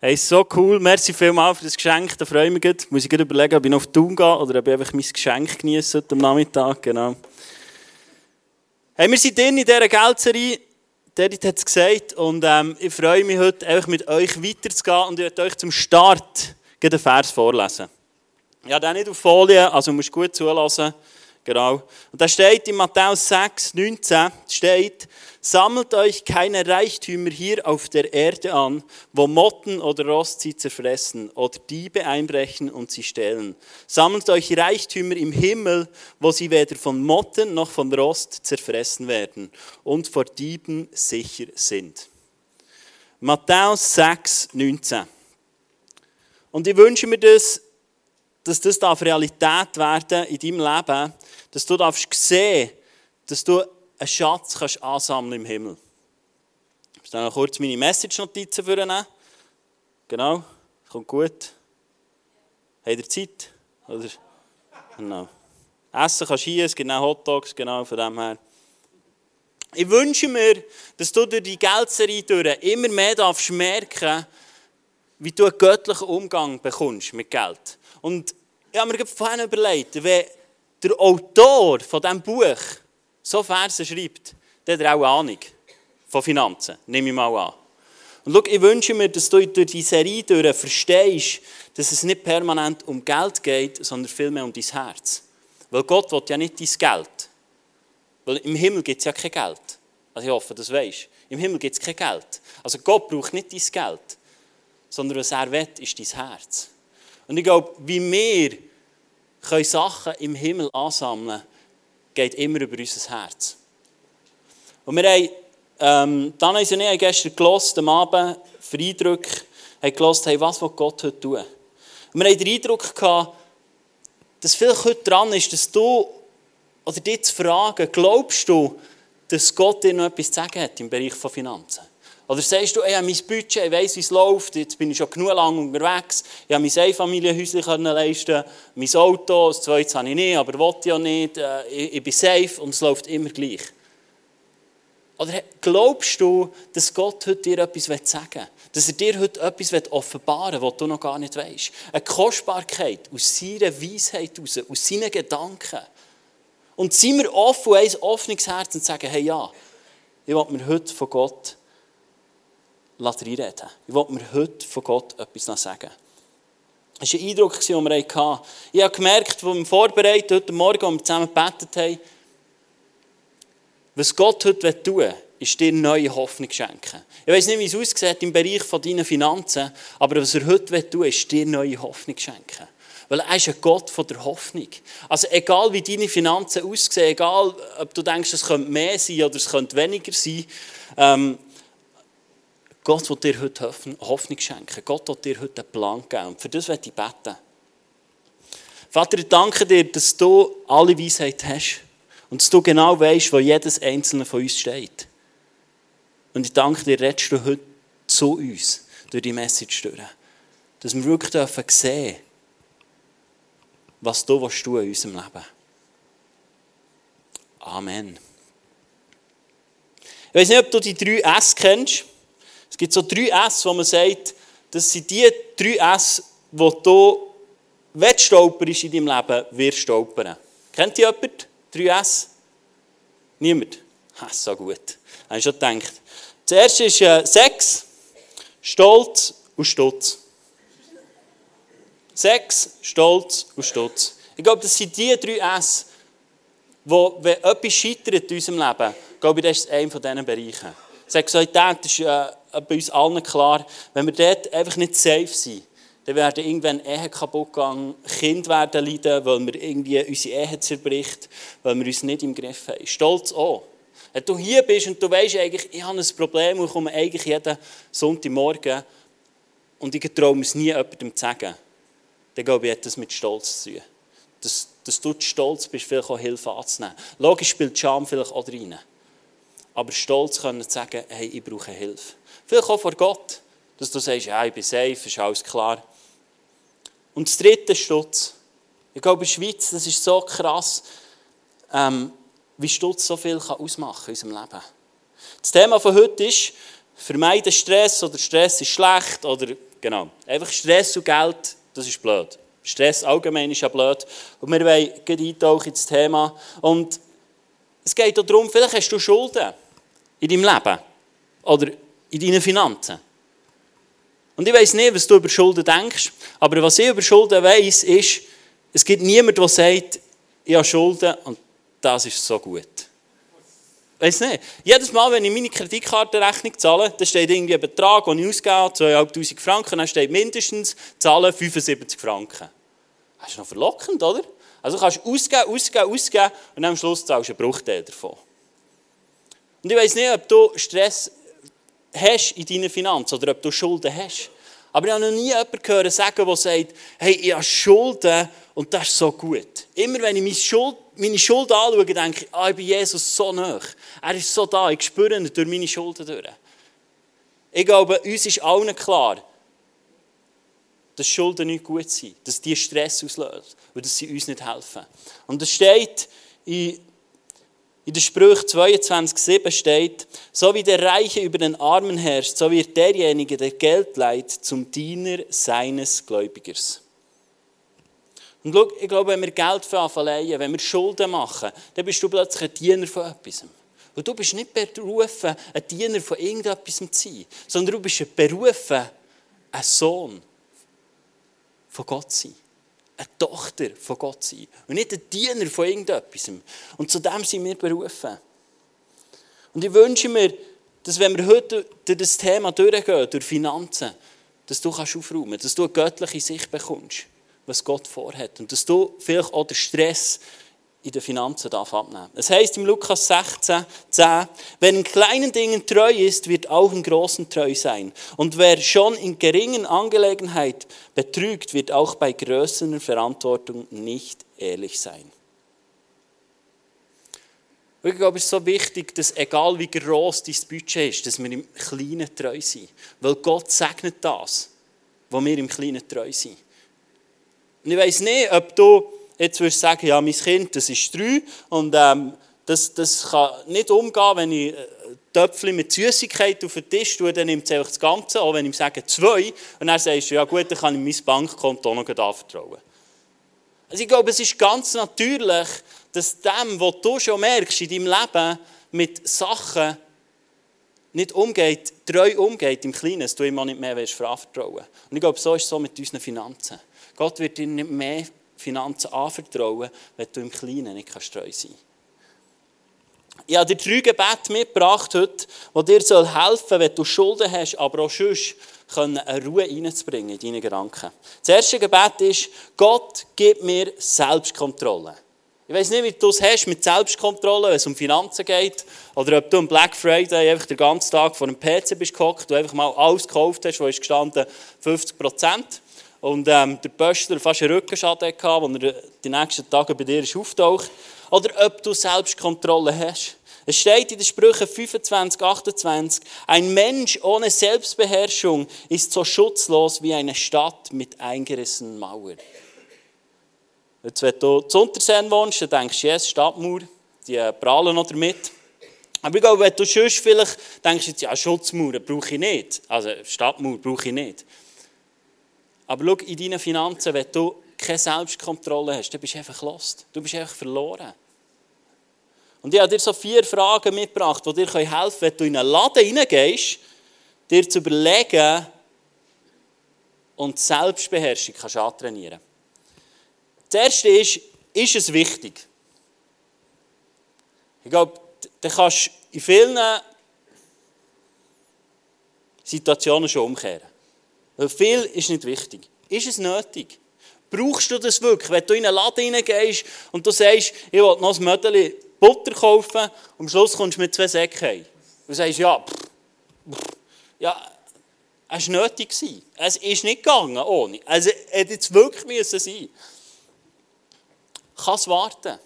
Hey, so cool. Merci vielmals für das Geschenk. Da freue ich mich. Gut. Muss ich gerade überlegen, ob ich noch auf Thun gehe oder ob ich einfach mein Geschenk genieße am Nachmittag. Genau. Hey, wir sind drin in dieser Geldserie. David hat es gesagt. Und ähm, ich freue mich heute, einfach mit euch weiterzugehen. Und ich werde euch zum Start den Vers vorlesen. Habe den nicht auf Folie, also musst gut zulassen. Genau. Und da steht in Matthäus 6, 19, steht, Sammelt euch keine Reichtümer hier auf der Erde an, wo Motten oder Rost sie zerfressen oder Diebe einbrechen und sie stehlen. Sammelt euch Reichtümer im Himmel, wo sie weder von Motten noch von Rost zerfressen werden und vor Dieben sicher sind. Matthäus 6, 19. Und ich wünsche mir das, dass das darf Realität werden in deinem Leben, dass du darfst sehen, dass du einen Schatz kannst ansammeln im Himmel. Ich muss dann noch kurz meine Message-Notizen vornehmen. Genau, kommt gut. Habt ihr Zeit? Oder? Genau. Essen kannst du hier, es gibt auch Hotdogs, genau, von dem her. Ich wünsche mir, dass du durch die Geldserie durch immer mehr darfst merken, wie du einen göttlichen Umgang bekommst mit Geld. Und ich habe mir vorhin überlegt, wenn der Autor von diesem Buch so Verse schreibt, der hat er auch Ahnung von Finanzen, nehme ich mal an. Und schau, ich wünsche mir, dass du durch die Serie durch verstehst, dass es nicht permanent um Geld geht, sondern vielmehr um dein Herz. Weil Gott will ja nicht dein Geld. Weil im Himmel gibt es ja kein Geld. Also ich hoffe, das weisst. Im Himmel gibt es kein Geld. Also Gott braucht nicht dein Geld, sondern was er will, ist dein Herz. Und ich glaube, wie wir können Sachen im Himmel ansammeln geht immer über unser Herz. Und wir haben, ähm, ich haben gestern gelost, am Abend, für Eindruck, haben gelost, hey, was will Gott heute tun? Und wir haben den Eindruck gehabt, dass vielleicht heute dran ist, dass du, oder dich zu fragen, glaubst du, dass Gott dir noch etwas zu sagen hat im Bereich von Finanzen? Oder sagst du, ich habe mein Budget, ich weiss, wie es läuft, jetzt bin ich schon genug lang unterwegs, ich habe mein Einfamilienhäuschen leisten mein Auto, das zweite habe ich nicht, aber wollte ja nicht, äh, ich bin safe und es läuft immer gleich. Oder glaubst du, dass Gott heute dir etwas sagen will? Dass er dir heute etwas offenbaren will, was du noch gar nicht weißt? Eine Kostbarkeit aus seiner Weisheit heraus, aus seinen Gedanken. Und sind wir offen und ein offenes Herz und sagen, hey ja, ich will mir heute von Gott reinreden. Ich wollte mir heute von Gott etwas sagen. Das war ein Eindruck, den wir hatten. Ich habe gemerkt, als wir vorbereitet heute Morgen, als wir zusammen gebetet haben, was Gott heute tun will, ist dir neue Hoffnung schenken. Ich weiß nicht, wie es aussieht im Bereich deiner Finanzen, aber was er heute tun will, ist dir neue Hoffnung schenken. Weil er ist ein Gott von der Hoffnung. Also egal wie deine Finanzen aussehen, egal ob du denkst, es könnte mehr sein oder es könnte weniger sein, ähm, Gott will dir heute Hoffnung schenken. Gott will dir heute einen Plan geben. Und für das werde ich beten. Vater, ich danke dir, dass du alle Weisheit hast. Und dass du genau weißt, wo jedes einzelne von uns steht. Und ich danke dir, redest du heute zu uns durch die Message durch. Dass wir wirklich dürfen sehen, was du in unserem Leben. Amen. Ich weiß nicht, ob du die drei S kennst. Es gibt so drei S, wo man sagt, das sind die drei S, wo du, wenn du stolperst in deinem Leben, wirst stolpern. Kennt ihr jemand? Drei S? Niemand? Ha, so gut. Habe ich schon gedacht. Das erste ist äh, Sex, Stolz und Stutz. Sex, Stolz und Stutz. Ich glaube, das sind die drei S, wo, wenn etwas scheitert in unserem Leben, glaube ich, das ist einer von diesen Bereichen. Sexualität ist äh, bei uns allen klar, wenn wir dort einfach nicht safe sind, dann werden irgendwann Ehen kaputt gehen, Kinder werden leiden, weil wir irgendwie unsere Ehe zerbricht, weil wir uns nicht im Griff haben. Stolz auch. Wenn du hier bist und du weißt eigentlich, ich habe ein Problem und ich komme eigentlich jeden Sonntagmorgen und ich traue mir es nie jemandem zu sagen, dann glaube ich, hat das mit Stolz zu tun. Dass, dass du stolz bist, vielleicht auch Hilfe anzunehmen. Logisch spielt Scham vielleicht auch rein. Aber stolz können zu sagen, hey, ich brauche Hilfe. Vielleicht auch vor Gott, dass du sagst, ja, ich bin safe, ist alles klar. Und das dritte Stutz. Ich glaube, in der Schweiz, das ist so krass, ähm, wie Stutz so viel kann ausmachen in unserem Leben. Das Thema von heute ist, vermeide Stress oder Stress ist schlecht oder Genau. Einfach Stress und Geld, das ist blöd. Stress allgemein ist ja blöd. Und wir wollen gleich eintauchen ins Thema. Und es geht darum, vielleicht hast du Schulden in deinem Leben oder in deinen Finanzen. Und ich weiß nicht, was du über Schulden denkst, aber was ich über Schulden weiß, ist, es gibt niemanden, der sagt, ich habe Schulden und das ist so gut. Weiß nicht. Jedes Mal, wenn ich meine Kreditkartenrechnung zahle, dann steht irgendwie ein Betrag, den ich ausgebe, 2'500 Franken, dann steht mindestens zahlen 75 Franken. Das ist noch verlockend, oder? Also du kannst ausgeben, ausgeben, ausgeben und am Schluss zahlst du einen Bruchteil davon. Und ich weiß nicht, ob du Stress hast in deinen Finanzen oder ob du Schulden hast. Aber ich habe noch nie jemanden gehört sagen, der sagt, hey, ich habe Schulden und das ist so gut. Immer wenn ich meine Schuld, meine Schuld anschaue, denke ich, ah, ich bin Jesus so nah. Er ist so da, ich spüre ihn durch meine Schulden durch. Ich glaube, uns ist allen klar, dass Schulden nicht gut sind, dass die Stress auslösen und dass sie uns nicht helfen. Und es steht in, in der Sprüche 22,7 steht, so wie der Reiche über den Armen herrscht, so wird derjenige, der Geld leiht, zum Diener seines Gläubigers. Und schau, ich glaube, wenn wir Geld verleihen, wenn wir Schulden machen, dann bist du plötzlich ein Diener von etwas. Und du bist nicht berufen, ein Diener von irgendetwas zu sein, sondern du bist berufen, ein Sohn von Gott zu sein. Eine Tochter von Gott sein. Und nicht ein Diener von irgendetwas. Und zu dem sind wir berufen. Und ich wünsche mir, dass wenn wir heute durch das Thema durchgehen, durch Finanzen, dass du aufräumen kannst, dass du eine göttliche Sicht bekommst was Gott vorhat. Und dass du vielleicht auch den Stress in den Finanzen darf abnehmen Es heißt im Lukas 16, 10, wer in kleinen Dingen treu ist, wird auch in großen treu sein. Und wer schon in geringen Angelegenheit betrügt, wird auch bei größerer Verantwortung nicht ehrlich sein. Ich glaube, es ist so wichtig, dass egal wie groß dein Budget ist, dass wir im Kleinen treu sind. Weil Gott segnet das, wo wir im Kleinen treu sind. Und ich weiss nicht, ob du jetzt würdest sagen, ja, mein Kind, das ist drei und ähm, das, das kann nicht umgehen, wenn ich äh, Töpfchen mit Süßigkeit auf den Tisch tue, dann nimmt es einfach das Ganze, auch wenn ich ihm sage zwei, und dann sagst du, ja gut, dann kann ich mein Bankkonto noch anvertrauen. Also ich glaube, es ist ganz natürlich, dass dem, was du schon merkst in deinem Leben, mit Sachen nicht umgeht, treu umgeht im Kleinen, dass du auch nicht mehr vertrauen willst. Und ich glaube, so ist es so mit unseren Finanzen. Gott wird dir nicht mehr Finanzen anvertrauen, wenn du im Kleinen nicht treu sein kannst. Ich habe dir drei Gebete mitgebracht heute, die dir helfen sollen, wenn du Schulden hast, aber auch sonst eine Ruhe reinzubringen in deine Gedanken. Das erste Gebet ist, Gott, gib mir Selbstkontrolle. Ich weiß nicht, wie du es hast mit Selbstkontrolle, wenn es um Finanzen geht, oder ob du am Black Friday einfach den ganzen Tag vor dem PC bist gehockt, du einfach mal alles gekauft hast, wo ist gestanden 50 Prozent. Und ähm, der Pöstler fast einen Rückenschaden hatte, als er die nächsten Tage bei dir auftaucht. Oder ob du Selbstkontrolle hast. Es steht in den Sprüchen 25, 28, ein Mensch ohne Selbstbeherrschung ist so schutzlos wie eine Stadt mit eingerissenen Mauern. Jetzt, wenn du zu Unterseen wohnst, dann denkst du, yes, Stadtmauer, die prahlen noch damit. Aber ich glaube, wenn du sonst vielleicht denkst, ja, Schutzmauern brauche ich nicht. Also Stadtmauer brauche ich nicht. Aber schau, in deinen Finanzen, wenn du keine Selbstkontrolle hast, dann bist du einfach lost. Du bist einfach verloren. Und ich habe dir so vier Fragen mitgebracht, die dir helfen können, wenn du in einen Laden hineingehst, dir zu überlegen und Selbstbeherrschung kannst antrainieren. Das erste ist, ist es wichtig? Ich glaube, du kannst in vielen Situationen schon umkehren. Weil viel ist nicht wichtig. Ist es nötig? Brauchst du das wirklich? Wenn du in einen Laden hineingehst und du sagst, ich will noch ein Mödeli Butter kaufen und am Schluss kommst du mit zwei Säcken heim. Du sagst, ja, pff, pff, ja, es war nötig. Es ist nicht gegangen ohne. Also, es hätte jetzt wirklich müssen sein Kann es warten?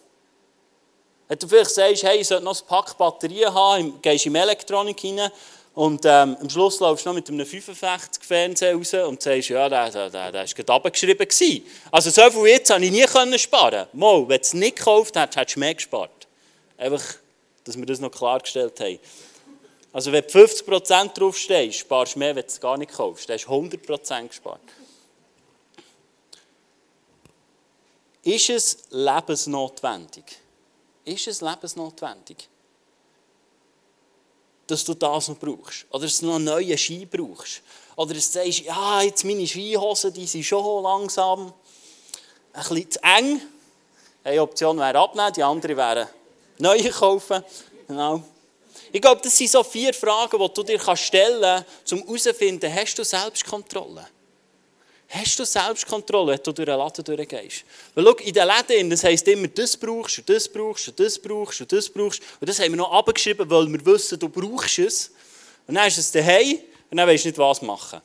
Wenn du vielleicht sagst, hey, ich sollte noch ein Pack Batterien haben, gehst in Elektronik hinein und ähm, am Schluss laufst du noch mit einem 55 Fernseher raus und sagst, ja, der war gerade abgeschrieben. Also so viel jetzt habe ich nie können sparen Mal, wenn du es nicht gekauft hättest, hättest du mehr gespart. Einfach, dass wir das noch klargestellt haben. Also wenn du 50% draufstehst, sparst du mehr, wenn du es gar nicht kaufst. Dann hast du 100% gespart. Ist es lebensnotwendig? Ist es lebensnotwendig? Dass du das noch brauchst? Oder dass du noch einen neuen Ski brauchst? Oder dass du sagst, ja, jetzt meine Skihosen, die sind schon langsam ein bisschen zu eng. Eine Option wäre abnehmen, die andere wäre neue kaufen. Genau. Ich glaube, das sind so vier Fragen, die du dir stellen kannst, um herauszufinden, hast du Selbstkontrolle? Hast du Selbstkontrolle, wenn du durch den Laden durchgehst? Weil schau, in den Läden, das heisst immer, das brauchst und das brauchst und das brauchst und das brauchst. Und das haben wir noch abgeschrieben, weil wir wissen, du brauchst es. Und dann ist es daheim und dann weißt du nicht, was machen.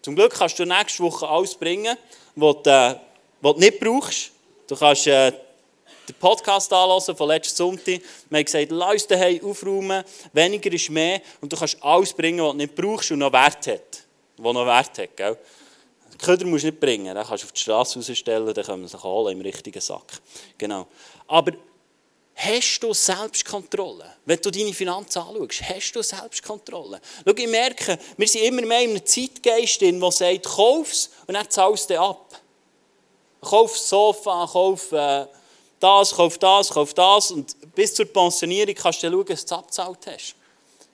Zum Glück kannst du nächste Woche alles bringen, was du, äh, du nicht brauchst. Du kannst äh, den Podcast anhören von letzten Sonntag. Wir haben gesagt, lass daheim aufräumen, weniger ist mehr und du kannst alles bringen, was du nicht brauchst und noch Wert hat. Was noch Wert hat, gell? Köder musst du nicht bringen, den kannst du auf die Straße rausstellen, dann können wir sich holen im richtigen Sack. Genau. Aber hast du Selbstkontrolle? Wenn du deine Finanzen anschaust, hast du Selbstkontrolle? Schau, ich merke, wir sind immer mehr in einem Zeitgeist, der sagt, kauf es und dann zahlst du ab. Kauf Sofa, kauf äh, das, kauf das, kauf das und bis zur Pensionierung kannst du schauen, dass du es abgezahlt hast.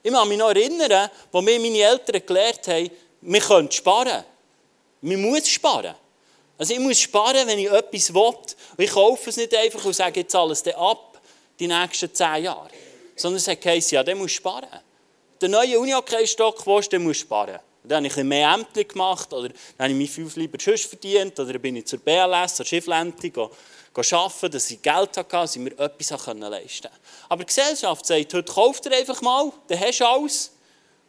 Ich kann mich noch erinnern, wo mir meine Eltern gelehrt haben, wir können sparen. Man muss sparen. Also ich muss sparen, wenn ich etwas will. Und ich kaufe es nicht einfach und sage, jetzt alles ab, die nächsten zehn Jahre. Sondern es geheißen, ja, der muss sparen. Der neue Unihockey-Stock der muss sparen. dann habe ich ein mehr Ämter gemacht, oder dann habe ich mich fünf lieber Schuss verdient, oder bin ich zur BLS, zur Schifflente, arbeiten, dass ich Geld hatte, dass ich mir etwas leisten konnte. Aber die Gesellschaft sagt, heute kauft er einfach mal, dann hast du alles.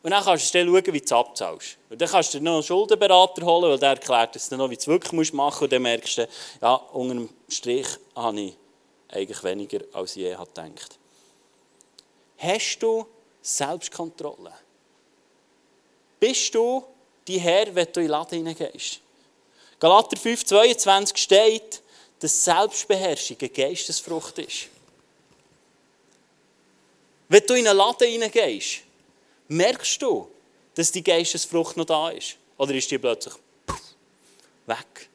Und dann kannst du dann schauen, wie du es abzahlst. Und dann kannst du dir noch einen Schuldenberater holen, weil der erklärt dir noch, wie du es wirklich machen musst. Und dann merkst du, ja, unter dem Strich habe ich eigentlich weniger, als ich je gedacht Hast du Selbstkontrolle? Bist du die Herr, wenn du in den Laden hineingehst? Galater 5, 22 steht, dass Selbstbeherrschung eine Geistesfrucht ist. Wenn du in einen Laden hineingehst, merkst du, dass die Geistesfrucht noch da ist? Oder ist die plötzlich weg?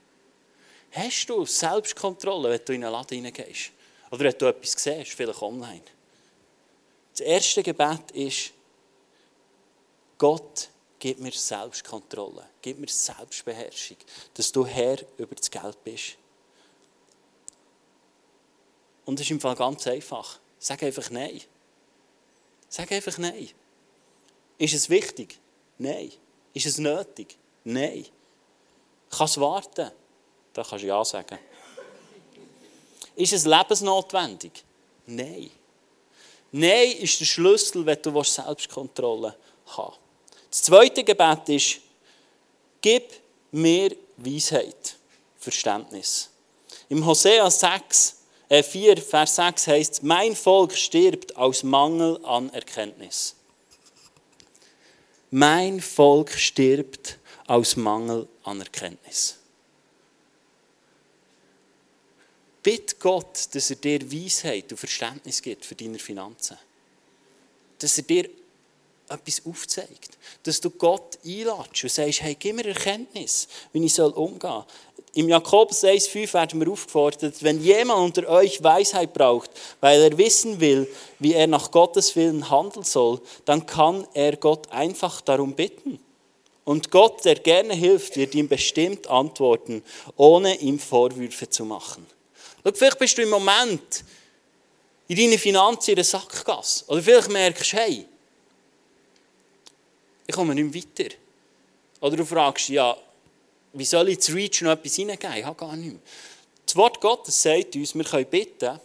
Hast du Selbstkontrolle, wenn du in einen Laden hineingehst? Oder wenn du etwas siehst, vielleicht online? Das erste Gebet ist, Gott, gib mir Selbstkontrolle, gib mir Selbstbeherrschung, dass du Herr über das Geld bist. Und es ist im Fall ganz einfach. Sag einfach Nein. Sag einfach Nein. Ist es wichtig? Nein. Ist es nötig? Nein. Kann es warten? Da kannst du Ja sagen. Ist es lebensnotwendig? Nein. Nein ist der Schlüssel, wenn du Selbstkontrolle haben Das zweite Gebet ist, gib mir Weisheit, Verständnis. Im Hosea 6, äh 4, Vers 6 heißt mein Volk stirbt aus Mangel an Erkenntnis. Mein Volk stirbt aus Mangel an Erkenntnis. Bitte Gott, dass er dir Weisheit und Verständnis gibt für deine Finanzen. Dass er dir etwas aufzeigt. Dass du Gott einladest und sagst, hey, gib mir Erkenntnis, wie ich umgehen soll. Im Jakobus 1,5 werden wir aufgefordert, wenn jemand unter euch Weisheit braucht, weil er wissen will, wie er nach Gottes Willen handeln soll, dann kann er Gott einfach darum bitten. Und Gott, der gerne hilft, wird ihm bestimmt antworten, ohne ihm Vorwürfe zu machen. Schau, vielleicht bist du im Moment in deinen Finanzen in der Sackgasse. Oder vielleicht merkst du, hey, ich komme nicht weiter. Oder du fragst, ja, wie soll ich zu Reach noch etwas hineingeben? Ich habe gar nicht mehr. Das Wort Gottes sagt uns, wir können bitten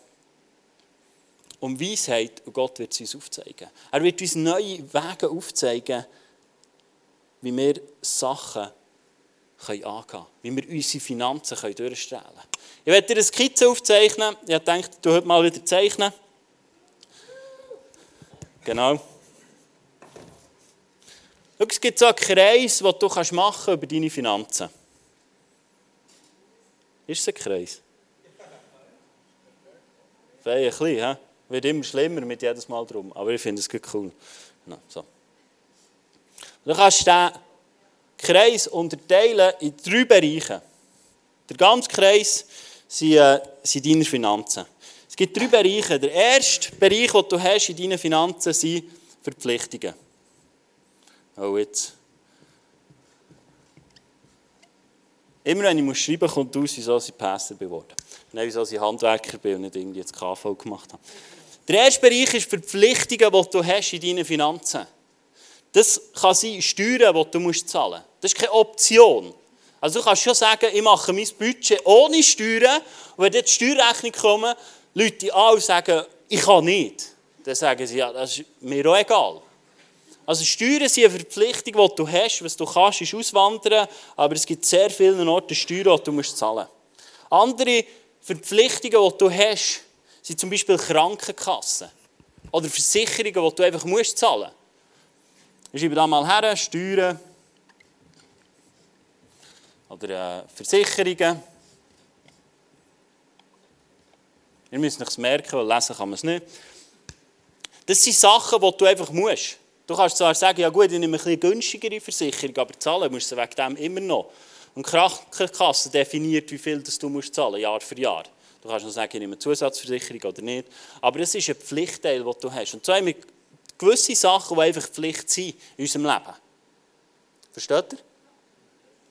um Weisheit und Gott wird es uns aufzeigen. Er wird uns neue Wege aufzeigen, wie wir Sachen können angehen können, wie wir unsere Finanzen können durchstrahlen können. Ich werde dir eine Skizze aufzeichnen. Ich gedacht, du heute mal wieder zeichnen. Genau. Schau, es gibt so einen Kreis, den du machen kannst über deine Finanzen. Ist es ein Kreis? Vielleicht ein bisschen, he? Wird immer schlimmer mit jedes Mal drum. Aber ich finde es cool. No, so. Du kannst den Kreis unterteilen in drei Bereiche. Der ganze Kreis sind, äh, sind deine Finanzen. Es gibt drei Bereiche. Der erste Bereich, den du hast in deinen Finanzen, sind Verpflichtungen. Oh, jetzt. Immer wenn ich schreiben muss, kommt aus, wieso ich Pastor geworden Nein, wieso ich Handwerker bin und nicht irgendwie jetzt KV gemacht habe. Der erste Bereich ist Verpflichtungen, die du hast in deinen Finanzen. Das kann sein Steuern, die du zahlen musst. Das ist keine Option. Also du kannst schon sagen, ich mache mein Budget ohne Steuern und wenn dann die Steuerrechnung kommt, Leute an und sagen, ich kann nicht. Dann sagen sie, ja, das ist mir auch egal. Also Steuern sind eine Verpflichtung, die du hast. Was du kannst, ist auswandern, aber es gibt sehr viele Orte Steuern, die du zahlen musst. Andere Verpflichtungen, die du hast, sind zum Beispiel Krankenkassen oder Versicherungen, die du einfach musst zahlen musst. Schreibe da mal her, Steuern oder äh, Versicherungen. Ihr müsst es merken, weil lesen kann man es nicht. Das sind Sachen, die du einfach musst. Du kannst zwar sagen, ja gut, ich nehme eine günstigere Versicherung, aber zahlen musst du wegen dem immer noch. Und die Krankenkasse definiert, wie viel du musst zahlen Jahr für Jahr. Du kannst noch sagen, ich nehme eine Zusatzversicherung oder nicht. Aber es ist ein Pflichtteil, den du hast. Und so haben wir gewisse Sachen, die einfach Pflicht sind in unserem Leben. Versteht ihr?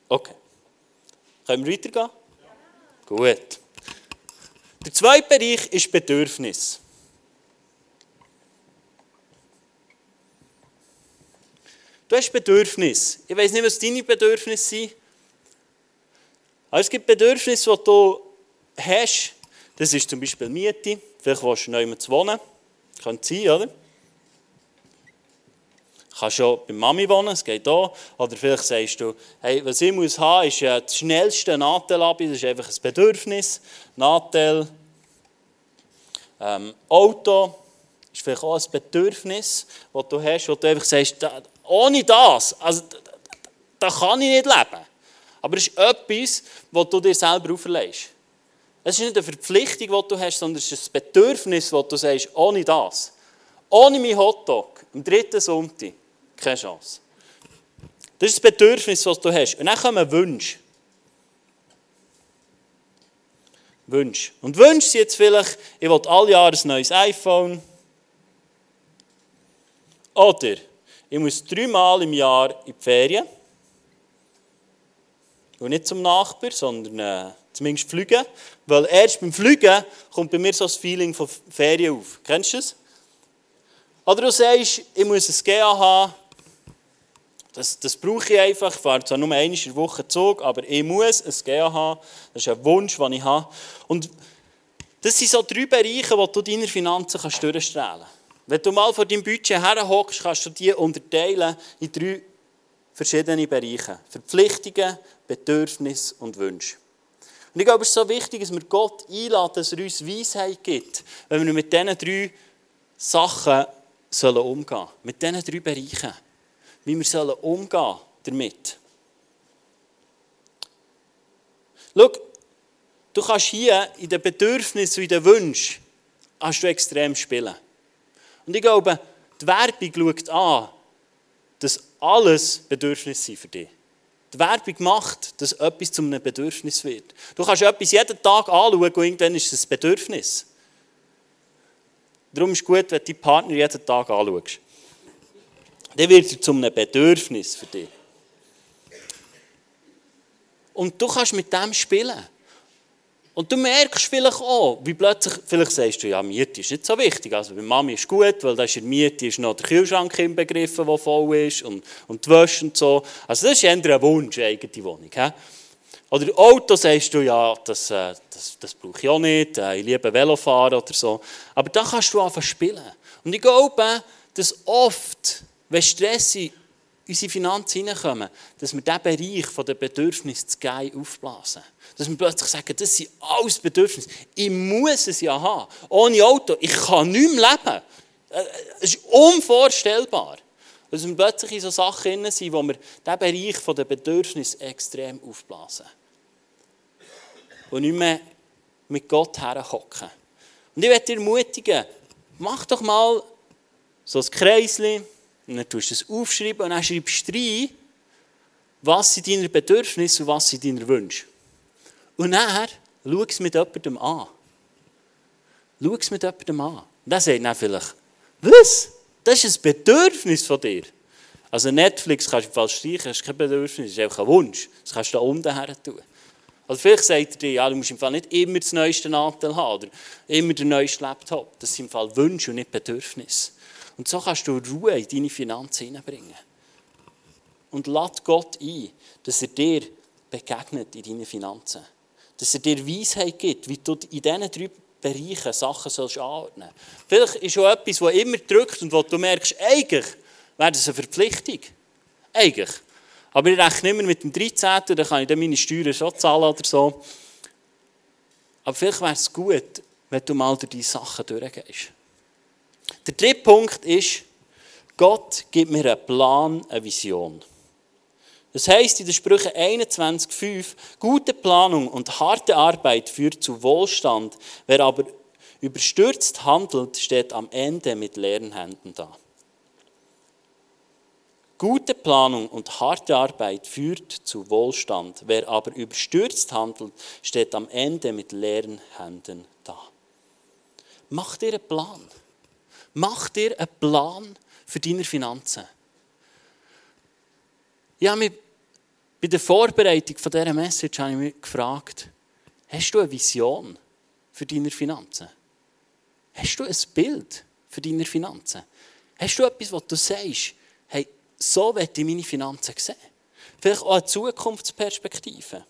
Okay. Können wir weitergehen? Ja. Gut. Der zweite Bereich ist Bedürfnis. Du hast Bedürfnis. Ich weiß nicht, was deine Bedürfnisse sind. Aber es gibt Bedürfnisse, die du hast. Das ist zum Beispiel Miete. Vielleicht willst du neu zu wohnen. Könnte sein, oder? Du kannst schon bei Mami wohnen, es geht auch. Oder vielleicht sagst du, hey, was ich muss haben, ist ja das schnellste Nadel Das ist einfach ein Bedürfnis. Nadel. Ähm, Auto ist vielleicht auch ein Bedürfnis, das du hast, wo du einfach sagst, ohne das, also, da kann ich nicht leben. Aber es ist etwas, was du dir selber auferlegst. Es ist nicht eine Verpflichtung, die du hast, sondern es ist ein Bedürfnis, das du sagst, ohne das. Ohne mein Hotdog, am dritten Sonntag, keine Chance. Das ist das Bedürfnis, das du hast. Und dann kommen Wünsche. Wünsche. Und Wünsche sind jetzt vielleicht, ich will alle Jahre ein neues iPhone. Oder ich muss dreimal im Jahr in die Ferien. Und nicht zum Nachbar, sondern äh, zumindest fliegen. Weil erst beim Fliegen kommt bei mir so das Feeling von Ferien auf. Kennst du das? Oder du sagst, ich muss ein GA haben. Das, das brauche ich einfach. Ich fahre zwar nur einmal in Woche Zug, aber ich muss ein GA haben. Das ist ein Wunsch, den ich habe. Und das sind so drei Bereiche, wo du deine Finanzen kannst durchstrahlen kannst. Wenn du mal vor deinem Budget herhockst, kannst du die unterteilen in drei verschiedene Bereiche. Verpflichtungen, Bedürfnisse und Wünsche. Und ich glaube, es ist so wichtig, dass wir Gott einladen, dass er uns Weisheit gibt, wenn wir mit diesen drei Sachen sollen umgehen Mit diesen drei Bereichen. Wie wir sollen umgehen damit. Schau, du kannst hier in den Bedürfnissen und in den Wünschen hast du extrem spielen. Und ich glaube, die Werbung schaut an, dass alles Bedürfnisse sind für dich. Die Werbung macht, dass etwas zu einem Bedürfnis wird. Du kannst etwas jeden Tag anschauen und irgendwann ist es ein Bedürfnis. Darum ist es gut, wenn du deinen Partner jeden Tag anschaust. Dann wird er zu einem Bedürfnis für dich. Und du kannst mit dem spielen. Und du merkst vielleicht auch, wie plötzlich, vielleicht sagst du, ja, Miete ist nicht so wichtig. Also bei Mami ist gut, weil da ist in Miete ist noch der Kühlschrank inbegriffen, der voll ist und, und die Wäsche und so. Also das ist eher ein Wunsch, eine eigene Wohnung. He? Oder Auto sagst du, ja, das, äh, das, das brauche ich auch nicht, äh, ich liebe Velofahren oder so. Aber da kannst du anfangen spielen. Und ich glaube, dass oft, wenn Stress in unsere Finanzen hineinkommen, dass wir diesen Bereich der Bedürfnisse zu geil aufblasen. Dass wir plötzlich sagen, das sind alles Bedürfnisse. Ich muss es ja haben. Ohne Auto, ich kann nicht mehr leben. Äh, es ist unvorstellbar. Dass wir plötzlich in so Sachen sind, wo wir diesen Bereich der Bedürfnisse extrem aufblasen. Und nicht mehr mit Gott herhocken. Und ich möchte dir ermutigen, mach doch mal so ein Kreisli, Und dann tust du es aufschreiben und dann schreibst du rein, was sind deine Bedürfnisse und was sind deine Wünsche. Und dann schau es mit jemandem an. Schau es mit jemandem an. Und dann sagt dann vielleicht, was? Das ist ein Bedürfnis von dir. Also Netflix kannst du falsch streichen, das ist kein Bedürfnis, das ist einfach ein Wunsch. Das kannst du da unten her tun. Also vielleicht sagt er dir, ja, du musst im Fall nicht immer das neueste Anteil haben oder immer den neuesten Laptop. Das sind im Fall Wünsche und nicht Bedürfnisse. Und so kannst du Ruhe in deine Finanzen hineinbringen. Und lad Gott ein, dass er dir begegnet in deinen Finanzen. Dass er dir Weisheit gibt, wie du in diesen drei Bereichen Sachen sollst anordnen sollst. Vielleicht ist schon etwas, das immer drückt und wo du merkst, eigentlich wäre das eine Verpflichtung. Eigentlich. Aber ich rechne immer mit dem 13., dann kann ich dann meine Steuern schon zahlen oder so. Aber vielleicht wäre es gut, wenn du mal durch diese Sachen durchgehst. Der dritte Punkt ist, Gott gibt mir einen Plan, eine Vision. Das heißt in den Sprüchen 21,5, gute Planung und harte Arbeit führt zu Wohlstand. Wer aber überstürzt handelt, steht am Ende mit leeren Händen da. Gute Planung und harte Arbeit führt zu Wohlstand. Wer aber überstürzt handelt, steht am Ende mit leeren Händen da. Mach dir einen Plan. Mach dir einen Plan für deine Finanzen. Ich habe mich bei der Vorbereitung dieser Message habe ich mich gefragt, hast du eine Vision für deine Finanzen? Hast du ein Bild für deine Finanzen? Hast du etwas, was du sagst, hey, so werde ich meine Finanzen sehen? Vielleicht auch eine Zukunftsperspektive.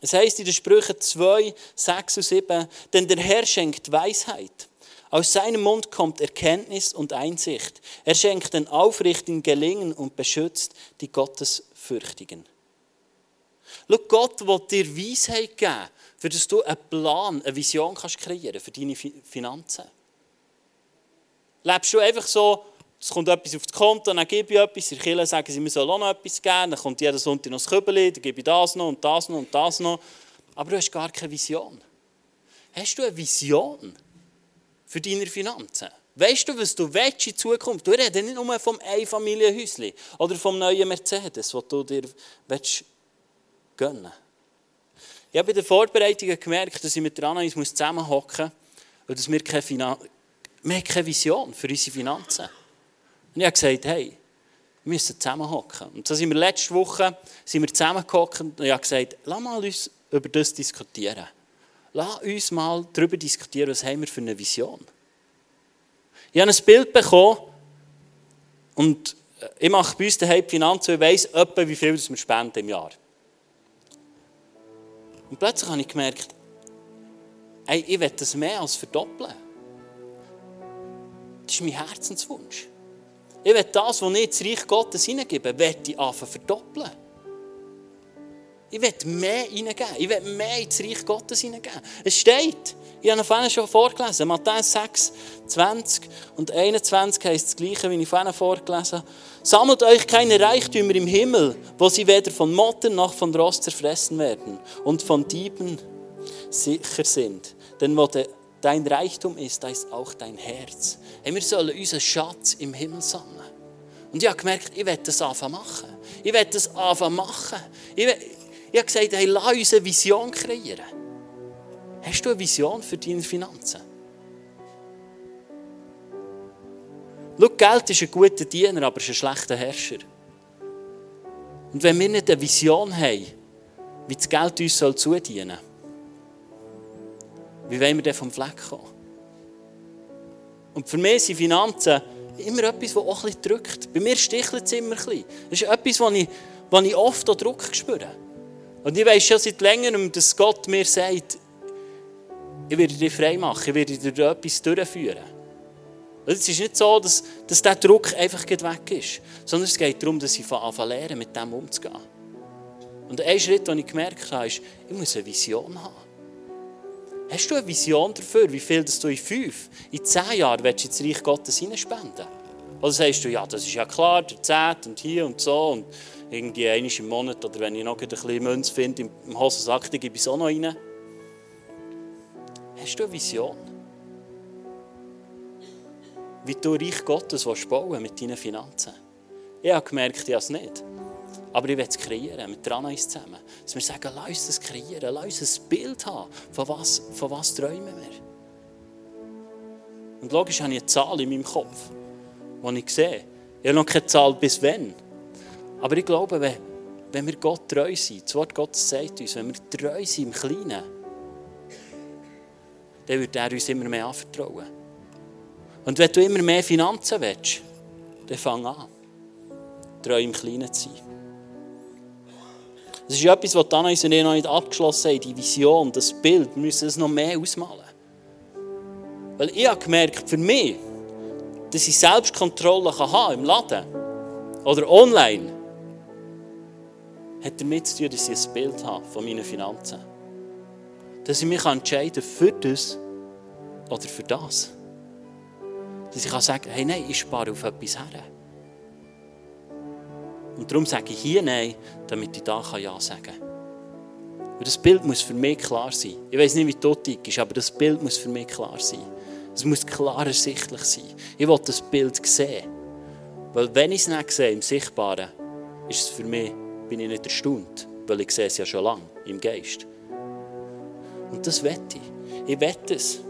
Es heißt in den Sprüchen 2, 6 und 7, denn der Herr schenkt Weisheit. Aus seinem Mund kommt Erkenntnis und Einsicht. Er schenkt den Aufrichtigen Gelingen und beschützt die Gottesfürchtigen. Schau, Gott will dir Weisheit geben, für dass du einen Plan, eine Vision kannst kreieren für deine Finanzen. Lebst du einfach so, es kommt etwas auf das Konto, dann gebe ich etwas, der Kirche sagen sie, sollen auch noch etwas geben, dann kommt jeden Sonntag noch das Kübeli, dann gebe ich das noch und das noch und das noch. Aber du hast gar keine Vision. Hast du eine Vision für deine Finanzen? Weißt du, was du willst in Zukunft? Du redest nicht nur vom Einfamilienhäuschen oder vom neuen Mercedes, das du dir willst gönnen Ich habe bei den Vorbereitungen gemerkt, dass ich mit Anna zusammenhocken muss und dass wir keine, Finan wir haben keine Vision für unsere Finanzen. Und ich habe gesagt, hey, wir müssen zusammenhocken. Und so sind wir letzte Woche sind wir zusammengehockt und ich habe gesagt, lass mal uns über das diskutieren. Lass uns mal darüber diskutieren, was haben wir für eine Vision. Ich habe ein Bild bekommen und ich mache bei uns daheim Finanzen und weiss etwa, wie viel wir spenden im Jahr. Und plötzlich habe ich gemerkt, ey, ich will das mehr als verdoppeln. Das ist mein Herzenswunsch. Ich will das, was ich ins Reich Gottes hineingebe, will ich anfangen verdoppeln. Ich will mehr hineingeben. Ich will mehr ins Reich Gottes hineingeben. Es steht, ich habe vorhin schon vorgelesen, Matthäus 6, 20 und 21 heisst das Gleiche, wie ich vorhin vorgelesen habe. Sammelt euch keine Reichtümer im Himmel, wo sie weder von Motten noch von Rost zerfressen werden und von Dieben sicher sind. Denn wo der dein Reichtum ist, da ist auch dein Herz. Hey, wir sollen unseren Schatz im Himmel sammeln. Und ich habe gemerkt, ich werde das anfangen machen. Ich werde das anfangen machen. Ich, will, ich habe gesagt, hey, lass uns eine Vision kreieren. Hast du eine Vision für deine Finanzen? Schau, Geld ist ein guter Diener, aber es ist ein schlechter Herrscher. Und wenn wir nicht eine Vision haben, wie das Geld uns zudienen soll, wie wollen wir denn vom Fleck kommen? Und für mich sind Finanzen immer etwas, das auch ein bisschen drückt. Bei mir stichelt es immer ein bisschen. Das ist etwas, wo ich, wo ich oft Druck spüre. Und ich weiß schon seit längerem, dass Gott mir sagt, ich werde dich frei machen, ich werde dir etwas durchführen. Es ist nicht so, dass, dass dieser Druck einfach weg ist, sondern es geht darum, dass ich anfange lernen, mit dem umzugehen. Und ein Schritt, den ich gemerkt habe, ist, ich muss eine Vision haben. Hast du eine Vision dafür, wie viel du in fünf, in zehn Jahren willst du ins Reich Gottes hineinspenden? Oder sagst du, ja, das ist ja klar, der Zehnt und hier und so und irgendwie einmal im Monat oder wenn ich noch ein bisschen Münz finde im Hosensack, dann gebe ich es auch noch rein. Hast du eine Vision? wie du Reich Gottes bauen mit deinen Finanzen. Ich habe gemerkt, ich habe es nicht. Aber ich will es kreieren, mit uns zusammen. Dass wir sagen, lass uns das kreieren, lass uns ein Bild haben, von was, von was träumen wir. Und logisch habe ich eine Zahl in meinem Kopf, die ich sehe. Ich habe noch keine Zahl bis wann. Aber ich glaube, wenn, wir Gott treu sind, das Wort Gottes sagt uns, wenn wir treu sind im Kleinen, dann wird er uns immer mehr anvertrauen. Und wenn du immer mehr Finanzen willst, dann fang an, treu im Kleinen zu sein. Das ist etwas, was Anna und ich noch nicht abgeschlossen haben, die Vision, das Bild. Wir müssen es noch mehr ausmalen. Weil ich habe gemerkt, für mich, dass ich Selbstkontrolle haben kann im Laden oder online, hat damit zu tun, dass ich ein Bild habe von meinen Finanzen. Dass ich mich entscheiden kann für das oder für das. Dass ich kann hey, nein, ich spare auf etwas her. Und darum sage ich hier Nein, damit ich da Ja sagen kann. Und das Bild muss für mich klar sein. Ich weiß nicht, wie du ist, aber das Bild muss für mich klar sein. Es muss klar ersichtlich sein. Ich will das Bild sehen. Weil wenn ich es nicht sehe, im Sichtbaren, ist es für mich, bin ich nicht erstaunt. Weil ich sehe es ja schon lange, im Geist. Und das wette ich. Ich wette es.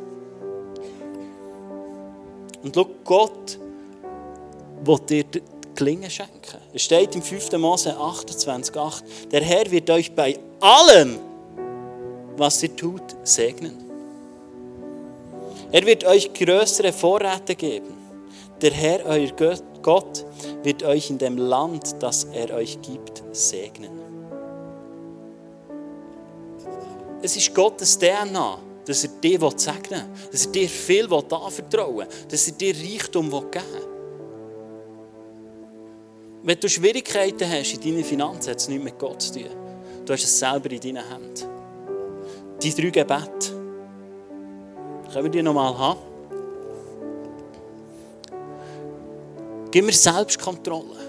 Und schau, Gott will dir Klingen schenken. Es steht im 5. Mose 28,8. Der Herr wird euch bei allem, was ihr tut, segnen. Er wird euch größere Vorräte geben. Der Herr, euer Gott, wird euch in dem Land, das er euch gibt, segnen. Es ist Gottes DNA, dass er dir segnen will, dass er dir viel anvertrauen will, dass er dir Reichtum geben will. Wenn du Schwierigkeiten hast in deinen Finanzen, hat es nichts mit Gott zu tun. Du hast es selber in deinen Händen. Die drei Gebete. Können wir die nochmal haben? Gib mir Selbstkontrolle.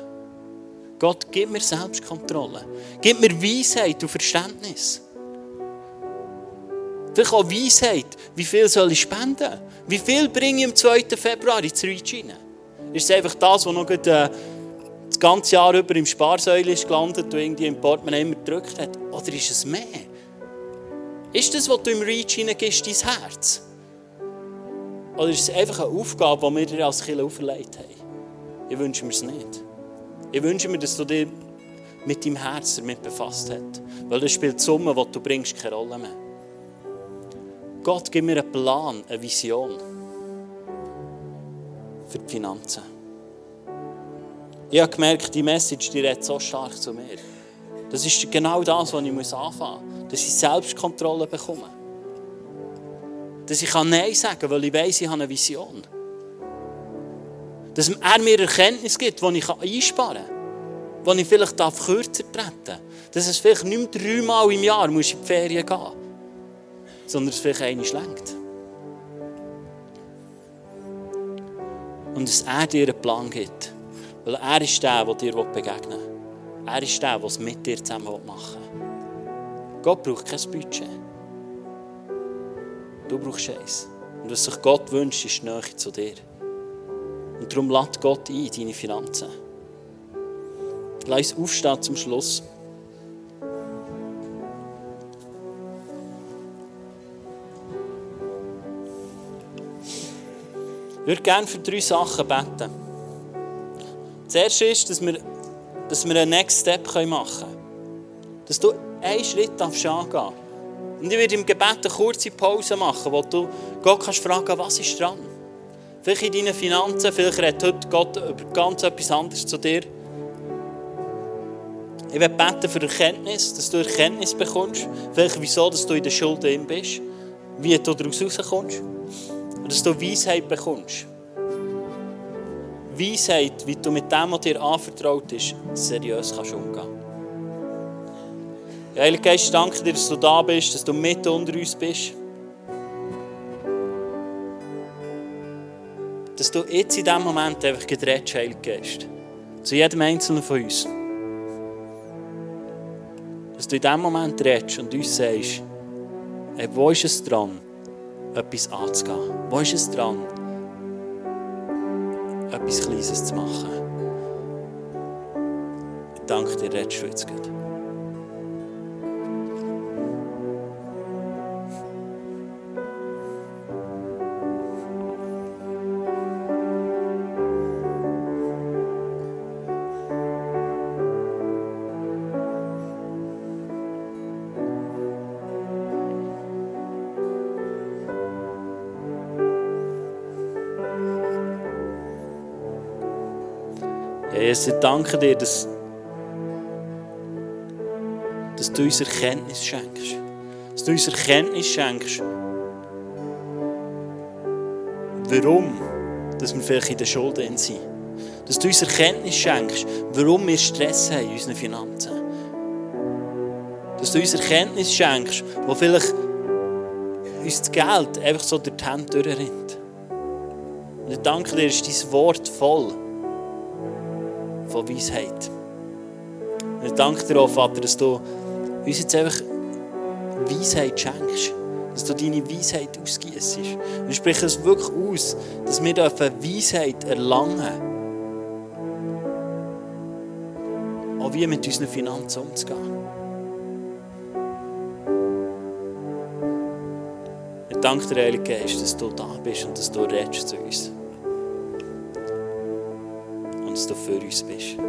Gott, gib mir Selbstkontrolle. Gib mir Weisheit und Verständnis. Vielleicht auch Weisheit. Wie viel soll ich spenden? Wie viel bringe ich am 2. Februar ins Reach rein? Ist es einfach das, was noch gut, äh, das ganze Jahr über im Sparsäule ist gelandet und irgendwie im Portemonnaie immer gedrückt hat? Oder ist es mehr? Ist das, was du im Reach hineingibst, dein Herz? Oder ist es einfach eine Aufgabe, die wir dir als Kind auferlegt haben? Ich wünsche mir es nicht. Ich wünsche mir, dass du dich mit deinem Herz damit befasst hast. Weil das spielt die Summe, die du bringst, keine Rolle mehr. Gott, gib mir einen Plan, eine Vision für die Finanzen. Ich habe gemerkt, die Message die redet so stark zu mir. Das ist genau das, was ich anfangen muss. Dass ich Selbstkontrolle bekomme. Dass ich Nein sagen kann, weil ich weiß, ich habe eine Vision. Dass er mir Erkenntnis gibt, die ich einsparen kann. Die ich vielleicht kürzer treten darf. Dass es vielleicht nicht mehr dreimal im Jahr muss in die Ferien gehen sondern es vielleicht eine lenkt. Und dass er dir einen Plan gibt. Weil er ist der, der dir begegnen will. Er ist der, der es mit dir zusammen machen will. Gott braucht kein Budget. Du brauchst eins. Und was sich Gott wünscht, ist die Nähe zu dir. Und darum lädt Gott ein in deine Finanzen. Lass uns aufstehen zum Schluss. Ich würde gerne für drei Sachen beten. Das erste ist, dass wir, dass wir einen Next Step machen können. Dass du einen Schritt angehen darfst. Und ich werde im Gebet eine kurze Pause machen, wo du Gott kannst fragen, was ist dran? Vielleicht in deinen Finanzen, vielleicht redet heute Gott über ganz etwas anderes zu dir. Ich werde beten für Erkenntnis, dass du Erkenntnis bekommst. Vielleicht wieso, dass du in der Schuld bist. Wie du daraus rauskommst. Und dass du Weisheit bekommst. Weisheit, wie du mit dem, was dir anvertraut ist, seriös kannst umgehen ja, Heilige Geist, danke dir, dass du da bist, dass du mit unter uns bist. Dass du jetzt in diesem Moment einfach gedreht Heilige Geist. Zu jedem Einzelnen von uns. Dass du in diesem Moment redest und uns sagst, hey, wo ist es dran, etwas anzugehen? Wo ist es dran, etwas Kleines zu machen. Ich danke dir, redest du jetzt gut. Jesus, ich danke dir, dass, dass du uns Erkenntnis schenkst. Dass du uns Erkenntnis schenkst, warum dass wir vielleicht in der Schuld sind. Dass du uns Erkenntnis schenkst, warum wir Stress haben in unseren Finanzen. Dass du uns Erkenntnis schenkst, wo vielleicht uns das Geld einfach so durch die Hände durchrinnt. Und ich danke dir, ist dein Wort voll von Weisheit. Und ich danke dir auch, Vater, dass du uns jetzt einfach Weisheit schenkst. Dass du deine Weisheit ausgießt. Und ich spreche es wirklich aus, dass wir dürfen Weisheit erlangen auch wie mit unseren Finanzen umzugehen. Ich danke dir, Heilige Geist, dass du da bist und dass du redest zu uns dass du für uns bist.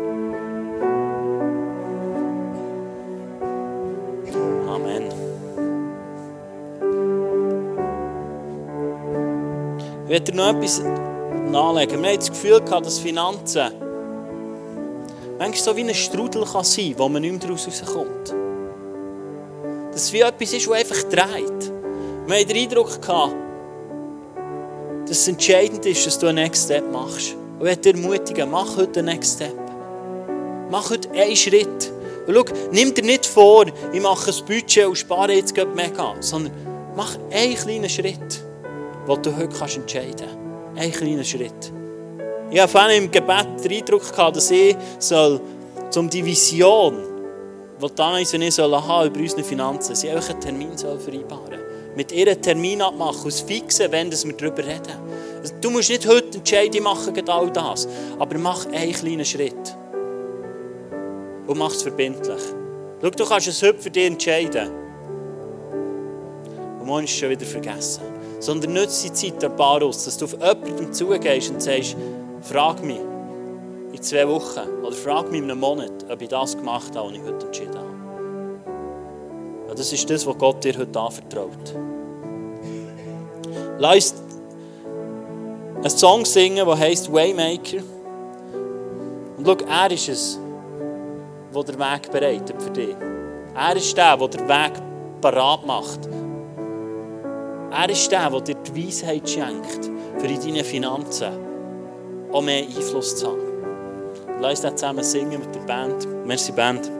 Amen. Ich dir noch etwas nachlegen. Wir haben das Gefühl dass Finanzen manchmal so wie ein Strudel kann sein kann, wo man nicht mehr daraus rauskommt. Dass es wie etwas ist, das einfach dreht. Wir haben den Eindruck dass es entscheidend ist, dass du einen Next Step machst. Und ich dir ermutigen, mach heute den Next Step. Mach heute einen Schritt. Und schau, nimm dir nicht vor, ich mache ein Budget und spare jetzt mega, sondern mach einen kleinen Schritt, den du heute kannst entscheiden kannst. Einen kleinen Schritt. Ich habe vorhin im Gebet den Eindruck gehabt, dass ich soll, um die Vision, die Tanais und ich haben über unsere Finanzen, sie einen Termin vereinbaren soll. Mit ihr einen Termin abmachen, aus fixen, wenn wir darüber reden. Du musst nicht heute entscheiden, machen all das. Aber mach einen kleinen Schritt. Und mach es verbindlich. Schau, du kannst es heute für dich entscheiden. Und morgen ist es schon wieder vergessen. Sondern nutze die Zeit paar aus, dass du auf jemanden zugehst und sagst, frag mich in zwei Wochen oder frag mich in einem Monat, ob ich das gemacht habe, was ich heute entschieden habe. Das ist das, was Gott dir heute anvertraut. Lass einen Song singen, der heißt Waymaker. Und schau, er ist es, der den Weg bereitet für dich. Er ist der, der den Weg parat macht. Er ist der, der dir die Weisheit schenkt, für in deinen Finanzen auch mehr Einfluss zu haben. Lass uns zusammen singen mit der Band. Merci, Band.